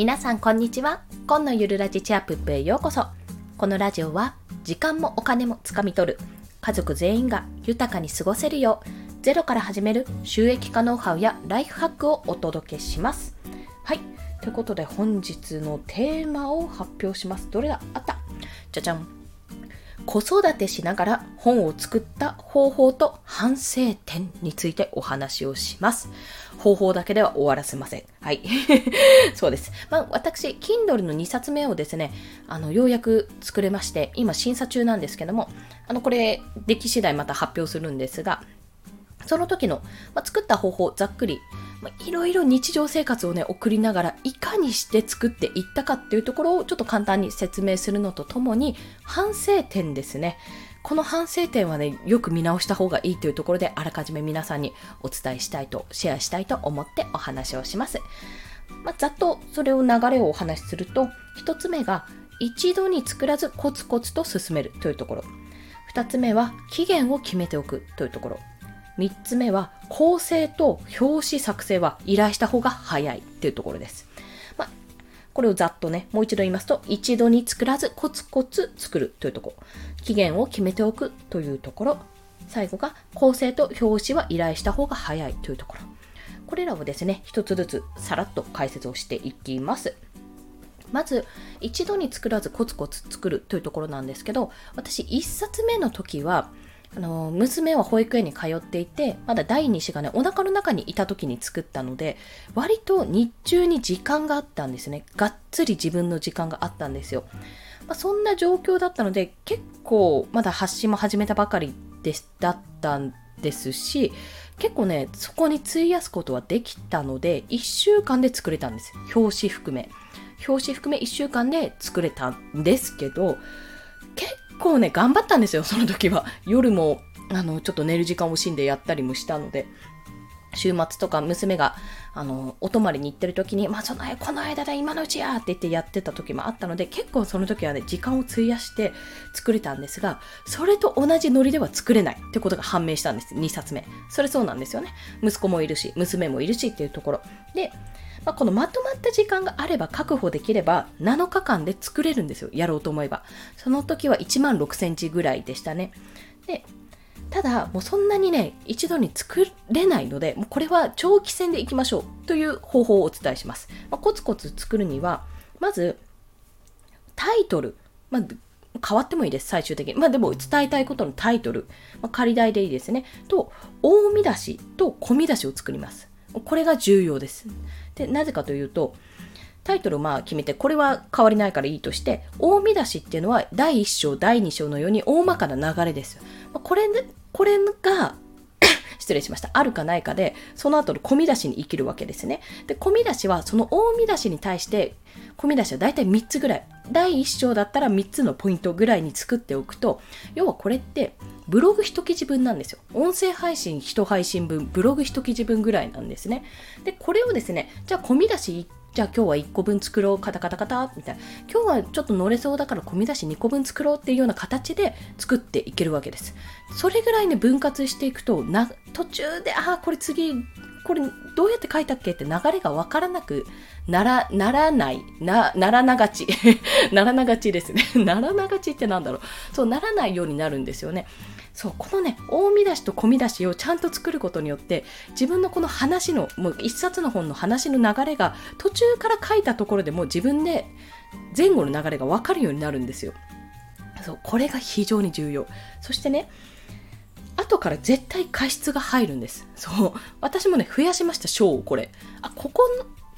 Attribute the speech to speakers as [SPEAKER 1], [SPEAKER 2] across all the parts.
[SPEAKER 1] 皆さんこんにちは。今のゆるラジチアップップへようこそ。このラジオは時間もお金もつかみ取る。家族全員が豊かに過ごせるようゼロから始める収益化ノウハウやライフハックをお届けします。はい。ということで本日のテーマを発表します。どれだ？あった。じゃじゃん。子育てしながら本を作った方法と反省点についてお話をします。方法だけでは終わらせません。はい。そうです。まあ、私、Kindle の2冊目をですね、あの、ようやく作れまして、今審査中なんですけども、あの、これ、出来次第また発表するんですが、その時の、まあ、作った方法、ざっくりいろいろ日常生活をね、送りながら、いかにして作っていったかっていうところをちょっと簡単に説明するのとともに、反省点ですね。この反省点はね、よく見直した方がいいというところで、あらかじめ皆さんにお伝えしたいと、シェアしたいと思ってお話をします。まあ、ざっとそれを流れをお話しすると、一つ目が、一度に作らずコツコツと進めるというところ。二つ目は、期限を決めておくというところ。3つ目は構成と表紙作成は依頼した方が早いっていうところです。これをざっとね、もう一度言いますと、一度に作らずコツコツ作るというところ。期限を決めておくというところ。最後が構成と表紙は依頼した方が早いというところ。これらをですね、一つずつさらっと解説をしていきます。まず、一度に作らずコツコツ作るというところなんですけど、私1冊目の時は、あの娘は保育園に通っていてまだ第2子がねお腹の中にいた時に作ったので割と日中に時間があったんですね。がっつり自分の時間があったんですよ、まあ、そんな状況だったので結構まだ発信も始めたばかりでだったんですし結構ねそこに費やすことはできたので1週間で作れたんです。表紙含め。表紙含め1週間で作れたんですけど結構ね、頑張ったんですよ、その時は。夜も、あの、ちょっと寝る時間を惜しんでやったりもしたので。週末とか娘が、あの、お泊まりに行ってる時に、まあ、その、この間だ、今のうちやって言ってやってた時もあったので、結構その時はね、時間を費やして作れたんですが、それと同じノリでは作れないってことが判明したんです。2冊目。それそうなんですよね。息子もいるし、娘もいるしっていうところ。で、まあ、このまとまった時間があれば確保できれば7日間で作れるんですよ。やろうと思えば。その時は1万6センチぐらいでしたね。で、ただ、もうそんなにね、一度に作れないので、もうこれは長期戦でいきましょうという方法をお伝えします。まあ、コツコツ作るには、まず、タイトル。まあ変わってもいいです、最終的に。まあでも伝えたいことのタイトル、まあ、仮題でいいですね。と、大見出しと小見出しを作ります。これが重要です。で、なぜかというと、タイトルをまあ決めて、これは変わりないからいいとして、大見出しっていうのは第1章、第2章のように大まかな流れです。これ、これが失礼しました。あるかないかで、その後の込み出しに生きるわけですね。で、込み出しは、その大見出しに対して、込み出しは大体3つぐらい。第1章だったら3つのポイントぐらいに作っておくと、要はこれって、ブログ1記事分なんですよ。音声配信1配信分、ブログ1記事分ぐらいなんですね。で、これをですね、じゃあ込み出しじゃあ今日は1個分作ろう、カタカタカタみたいな。今日はちょっと乗れそうだから込み出し2個分作ろうっていうような形で作っていけるわけです。それぐらいね、分割していくと、な途中で、ああ、これ次、これどうやって書いたっけって流れがわからなくなら、ならない、な、ならながち。ならながちですね。ならながちってなんだろう。そう、ならないようになるんですよね。そうこのね大見出しと小見出しをちゃんと作ることによって自分のこの話のもう一冊の本の話の流れが途中から書いたところでも自分で前後の流れが分かるようになるんですよ。そうこれが非常に重要そしてね後から絶対過失が入るんです。そう。私もね、増やしました、章をこれ。あ、ここ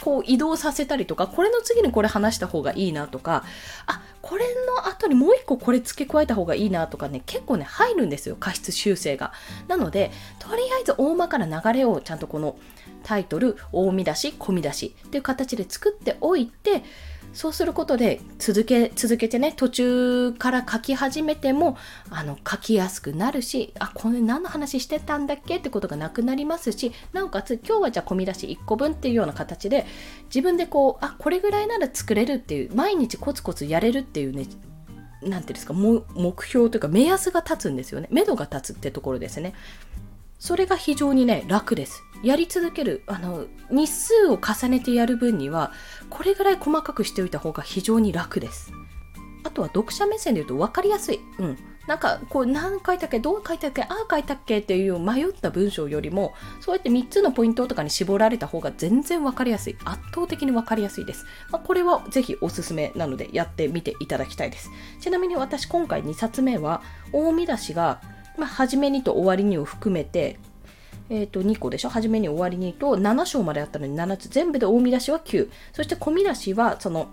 [SPEAKER 1] こう移動させたりとか、これの次にこれ話した方がいいなとか、あ、これの後にもう一個これ付け加えた方がいいなとかね、結構ね、入るんですよ、過失修正が。なので、とりあえず大まかな流れをちゃんとこのタイトル、大見出し、小見出しっていう形で作っておいて、そうすることで続け、続けてね、途中から書き始めても、あの、書きやすくなるし、あ、これ何の話してたんだっけ？ってことがなくなりますし、なおかつ今日はじゃあ込み出し1個分っていうような形で、自分でこう、あ、これぐらいなら作れるっていう、毎日コツコツやれるっていうね、なんていうんですか、目標というか目安が立つんですよね。目処が立つってところですね。それが非常にね、楽です。やり続けるあの日数を重ねてやる分にはこれぐらい細かくしておいた方が非常に楽です。あとは読者目線で言うと分かりやすい、うん、なんかこう何書いたっけどう書いたっけああ書いたっけっていう迷った文章よりもそうやって3つのポイントとかに絞られた方が全然分かりやすい。圧倒的に分かりやすいです、まあ、これはぜひおすすめなのでやってみていただきたいです。ちなみに私今回2冊目は大見出しが、まあ、初めにと終わりにを含めてえー、と2個でしょ？初めに終わりにと7章まであったのに7つ全部で大見出しは9そして小見出しはその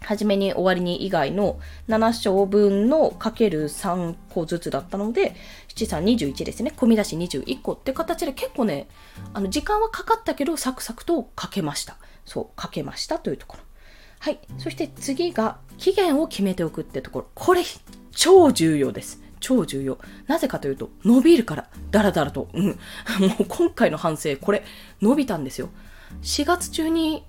[SPEAKER 1] 初めに終わりに以外の7章分のかける3個ずつだったので、7、3、21ですね。込み出し21個って形で結構ね、あの時間はかかったけどサクサクと書けました。そう、書けましたというところ。はい。そして次が期限を決めておくってところ。これ超重要です。超重要。なぜかというと、伸びるから、だらだらと。うん。もう今回の反省、これ、伸びたんですよ。4月中に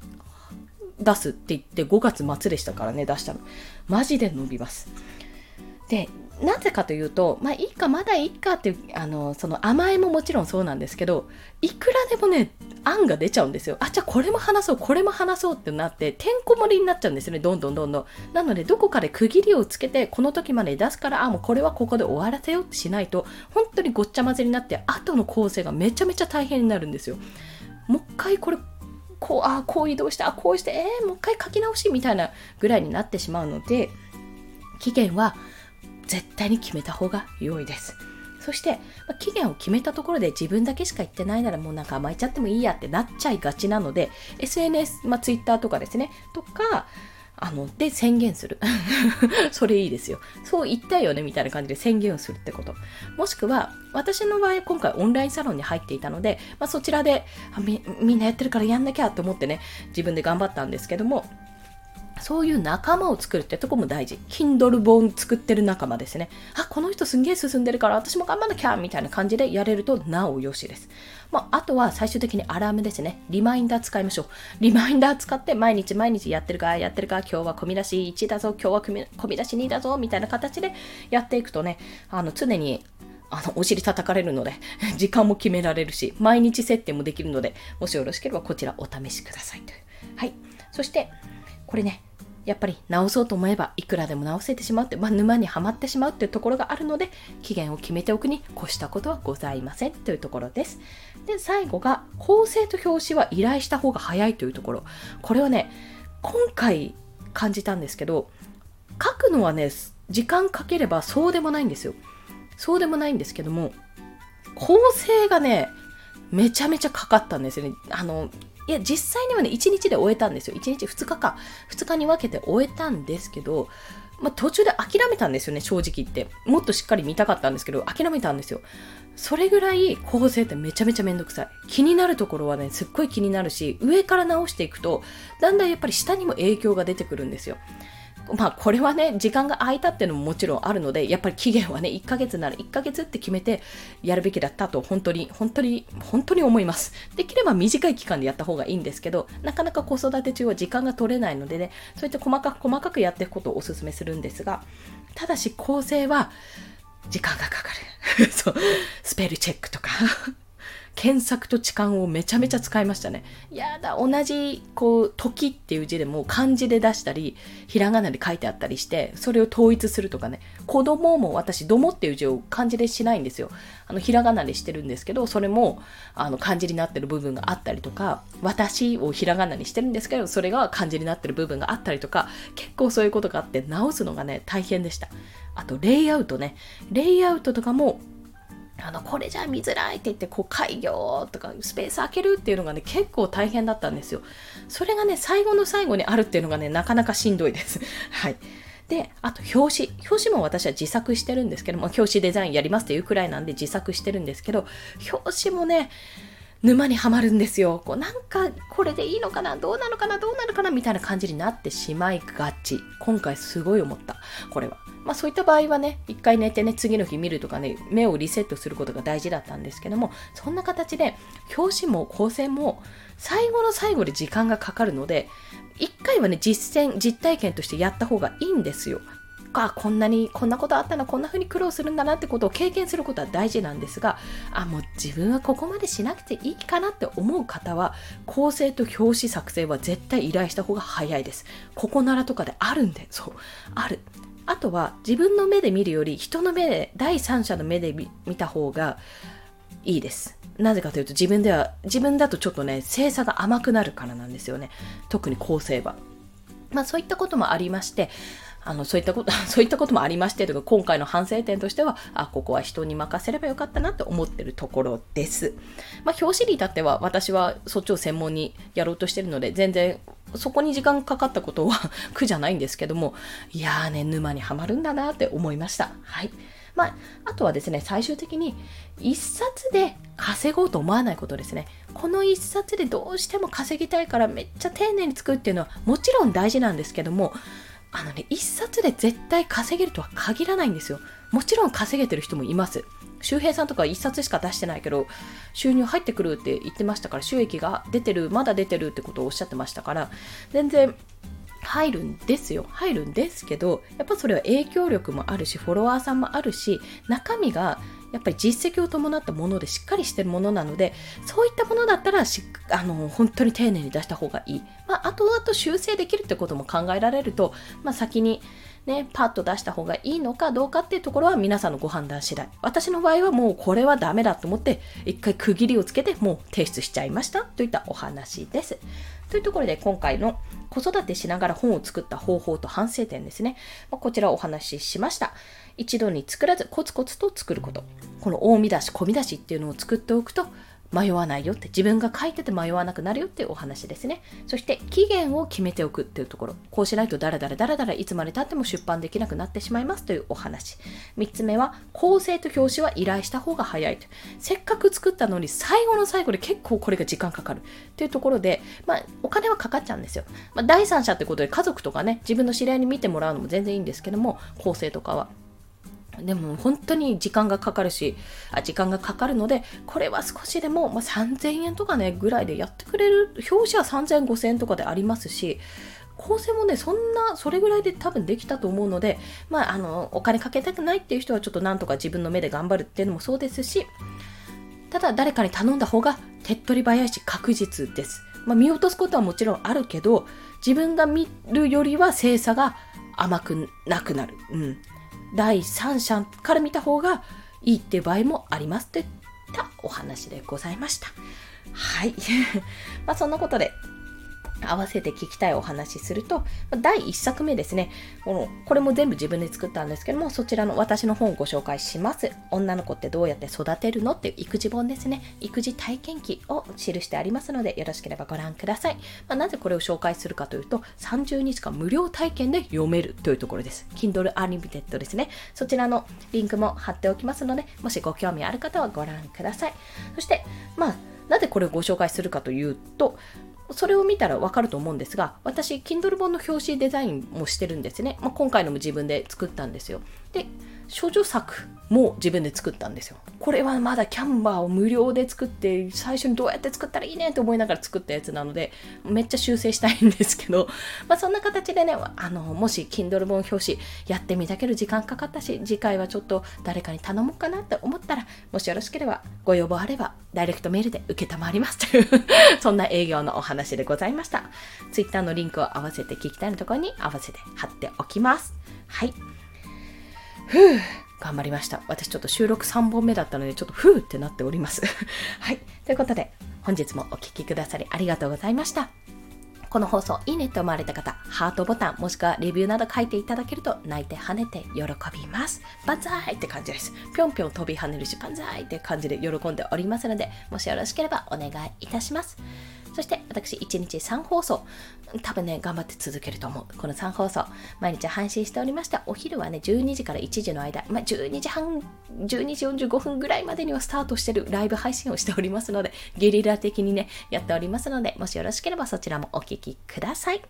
[SPEAKER 1] 出すって言って5月末でしたからね、出したの。マジで伸びます。で、なぜかというと、まあいいか、まだいいかっていう、あの、その甘えももちろんそうなんですけど、いくらでもね、案が出ちゃうんですよ。あ、じゃあこれも話そう、これも話そうってなって、てんこ盛りになっちゃうんですよね、どんどんどんどん。なので、どこかで区切りをつけて、この時まで出すから、あ、もうこれはここで終わらせようってしないと、本当にごっちゃ混ぜになって、後の構成がめちゃめちゃ大変になるんですよ。もう一回これこう、あこう移動して、あこうして、えー、もう一回書き直しみたいなぐらいになってしまうので、期限は絶対に決めた方が良いです。そして、ま、期限を決めたところで自分だけしか言ってないならもうなんか甘えちゃってもいいやってなっちゃいがちなので、SNS、まあ、Twitter とかですね、とか、あの、で宣言する。それいいですよ。そう言ったよねみたいな感じで宣言をするってこと。もしくは、私の場合今回オンラインサロンに入っていたので、まあ、そちらでみ、みんなやってるからやんなきゃって思ってね、自分で頑張ったんですけども、そういう仲間を作るってとこも大事。Kindle 本作ってる仲間ですね。あ、この人すんげえ進んでるから私も頑張んなきゃみたいな感じでやれるとなおよしです。まあ、あとは最終的にアラームですね。リマインダー使いましょう。リマインダー使って毎日毎日やってるか、やってるか、今日は込み出し1だぞ、今日は込み出し2だぞ、みたいな形でやっていくとね、あの常にあの、お尻叩かれるので、時間も決められるし、毎日設定もできるので、もしよろしければこちらお試しくださいという。はい。そして、これね、やっぱり直そうと思えばいくらでも直せてしまうって、まあ、沼にはまってしまうっていうところがあるので期限を決めておくに越したことはございませんというところです。で最後が構成と表紙は依頼した方が早いというところ。これはね今回感じたんですけど書くのはね時間かければそうでもないんですよ。そうでもないんですけども構成がねめちゃめちゃかかったんですよね。あの、いや、実際にはね、1日で終えたんですよ。1日、2日か。2日に分けて終えたんですけど、まあ、途中で諦めたんですよね、正直言って。もっとしっかり見たかったんですけど、諦めたんですよ。それぐらい構成ってめちゃめちゃめんどくさい。気になるところはね、すっごい気になるし、上から直していくと、だんだんやっぱり下にも影響が出てくるんですよ。まあこれはね、時間が空いたっていうのももちろんあるので、やっぱり期限はね、1ヶ月なら1ヶ月って決めてやるべきだったと、本当に、本当に、本当に思います。できれば短い期間でやった方がいいんですけど、なかなか子育て中は時間が取れないのでね、そういった細かく細かくやっていくことをお勧めするんですが、ただし構成は時間がかかる。そう、スペルチェックとか検索と痴漢をめちゃめちゃ使いましたね。やだ、同じ、こう、時っていう字でも漢字で出したり、ひらがなで書いてあったりして、それを統一するとかね。子供も私、どもっていう字を漢字でしないんですよ。あの、ひらがなでしてるんですけど、それも、あの、漢字になってる部分があったりとか、私をひらがなにしてるんですけど、それが漢字になってる部分があったりとか、結構そういうことがあって、直すのがね、大変でした。あと、レイアウトね。レイアウトとかも、あのこれじゃ見づらいって言ってこう開業とかスペース空けるっていうのがね結構大変だったんですよ。それがね最後の最後にあるっていうのがねなかなかしんどいです。はい。で、あと表紙。表紙も私は自作してるんですけども、表紙デザインやりますっていうくらいなんで自作してるんですけど、表紙もね、沼にはまるんですよ。こうなんかこれでいいのかな？どうなのかな？どうなるかな？みたいな感じになってしまいがち。今回すごい思った。これは。まあそういった場合はね、一回寝てね、次の日見るとかね、目をリセットすることが大事だったんですけども、そんな形で表紙も構成も最後の最後で時間がかかるので、一回はね、実践、実体験としてやった方がいいんですよ。かこんなにこんなことあったなこんな風に苦労するんだなってことを経験することは大事なんですがあもう自分はここまでしなくていいかなって思う方は構成と表紙作成は絶対依頼した方が早いです。ここならとかであるんでそうある。あとは自分の目で見るより人の目で第三者の目で見た方がいいです。なぜかというと自分では自分だとちょっとね精査が甘くなるからなんですよね。特に構成は。まあそういったこともありましてあの、そういったこと、そういったこともありましてとか、今回の反省点としては、あ、ここは人に任せればよかったなって思ってるところです。まあ、表紙に至っては、私はそっちを専門にやろうとしてるので、全然、そこに時間かかったことは 苦じゃないんですけども、いやーね、沼にはまるんだなって思いました。はい。まあ、あとはですね、最終的に一冊で稼ごうと思わないことですね。この一冊でどうしても稼ぎたいからめっちゃ丁寧に作るっていうのはもちろん大事なんですけども、あのね、一冊で絶対稼げるとは限らないんですよ。もちろん稼げてる人もいます。周平さんとか一冊しか出してないけど、収入入ってくるって言ってましたから、収益が出てる、まだ出てるってことをおっしゃってましたから、全然入るんですよ。入るんですけど、やっぱそれは影響力もあるし、フォロワーさんもあるし、中身がやっぱり実績を伴ったものでしっかりしてるものなので、そういったものだったらあの本当に丁寧に出した方がいい。まあ、後々修正できるってことも考えられると、まあ、先にね、パッと出した方がいいのかどうかっていうところは皆さんのご判断次第。私の場合はもうこれはダメだと思って、一回区切りをつけてもう提出しちゃいましたといったお話です。というところで今回の子育てしながら本を作った方法と反省点ですね。まあ、こちらお話ししました。一度に作らずコツコツと作ること。この大見出し、小見出しっていうのを作っておくと迷わないよって自分が書いてて迷わなくなるよっていうお話ですねそして期限を決めておくっていうところこうしないとダラダラダラダラいつまでたっても出版できなくなってしまいますというお話3つ目は構成と表紙は依頼した方が早いとせっかく作ったのに最後の最後で結構これが時間かかるっていうところで、まあ、お金はかかっちゃうんですよ、まあ、第三者ってことで家族とかね自分の知り合いに見てもらうのも全然いいんですけども構成とかはでも本当に時間がかかるし、あ時間がかかるので、これは少しでも、まあ、3000円とかね、ぐらいでやってくれる、表紙は3000、5000円とかでありますし、構成もね、そんな、それぐらいで多分できたと思うので、まあ、あの、お金かけたくないっていう人はちょっとなんとか自分の目で頑張るっていうのもそうですし、ただ誰かに頼んだ方が手っ取り早いし確実です。まあ、見落とすことはもちろんあるけど、自分が見るよりは精査が甘くなくなる。うん。第三者から見た方がいいって場合もありますといったお話でございました。はい。まあそんなことで合わせて聞きたいお話しすると、第1作目ですねこの。これも全部自分で作ったんですけども、そちらの私の本をご紹介します。女の子ってどうやって育てるのっていう育児本ですね。育児体験記を記してありますので、よろしければご覧ください。まあ、なぜこれを紹介するかというと、30日間無料体験で読めるというところです。Kindle Unlimited ですね。そちらのリンクも貼っておきますので、もしご興味ある方はご覧ください。そして、まあ、なぜこれをご紹介するかというと、それを見たらわかると思うんですが、私、Kindle 本の表紙デザインもしてるんですね。まあ、今回のも自分で作ったんですよ。で、処女作も自分で作ったんですよ。これはまだキャンバーを無料で作って、最初にどうやって作ったらいいねって思いながら作ったやつなので、めっちゃ修正したいんですけど、まあそんな形でね、あの、もし Kindle 本表紙やってみたけど時間かかったし、次回はちょっと誰かに頼もうかなって思ったら、もしよろしければご要望あれば、ダイレクトメールで受けたまりますという そんな営業のお話でございました。Twitter のリンクを合わせて聞きたいのところに合わせて貼っておきます。はい。ふぅ、頑張りました。私ちょっと収録3本目だったので、ちょっとふーってなっております。はい。ということで、本日もお聴きくださりありがとうございました。この放送いいねと思われた方、ハートボタンもしくはレビューなど書いていただけると泣いて跳ねて喜びます。バンザイって感じです。ぴょんぴょん飛び跳ねるし、バンザーイって感じで喜んでおりますので、もしよろしければお願いいたします。そして私1日3放送、多分ね、頑張って続けると思う。この3放送、毎日配信しておりました。お昼はね、12時から1時の間、まあ、12時半、12時45分ぐらいまでにはスタートしてるライブ配信をしておりますので、ゲリラ的にね、やっておりますので、もしよろしければそちらもお聴きください。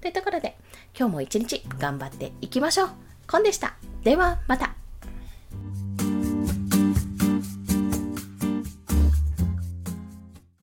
[SPEAKER 1] というところで、今日も一日頑張っていきましょう。コンでした。では、また。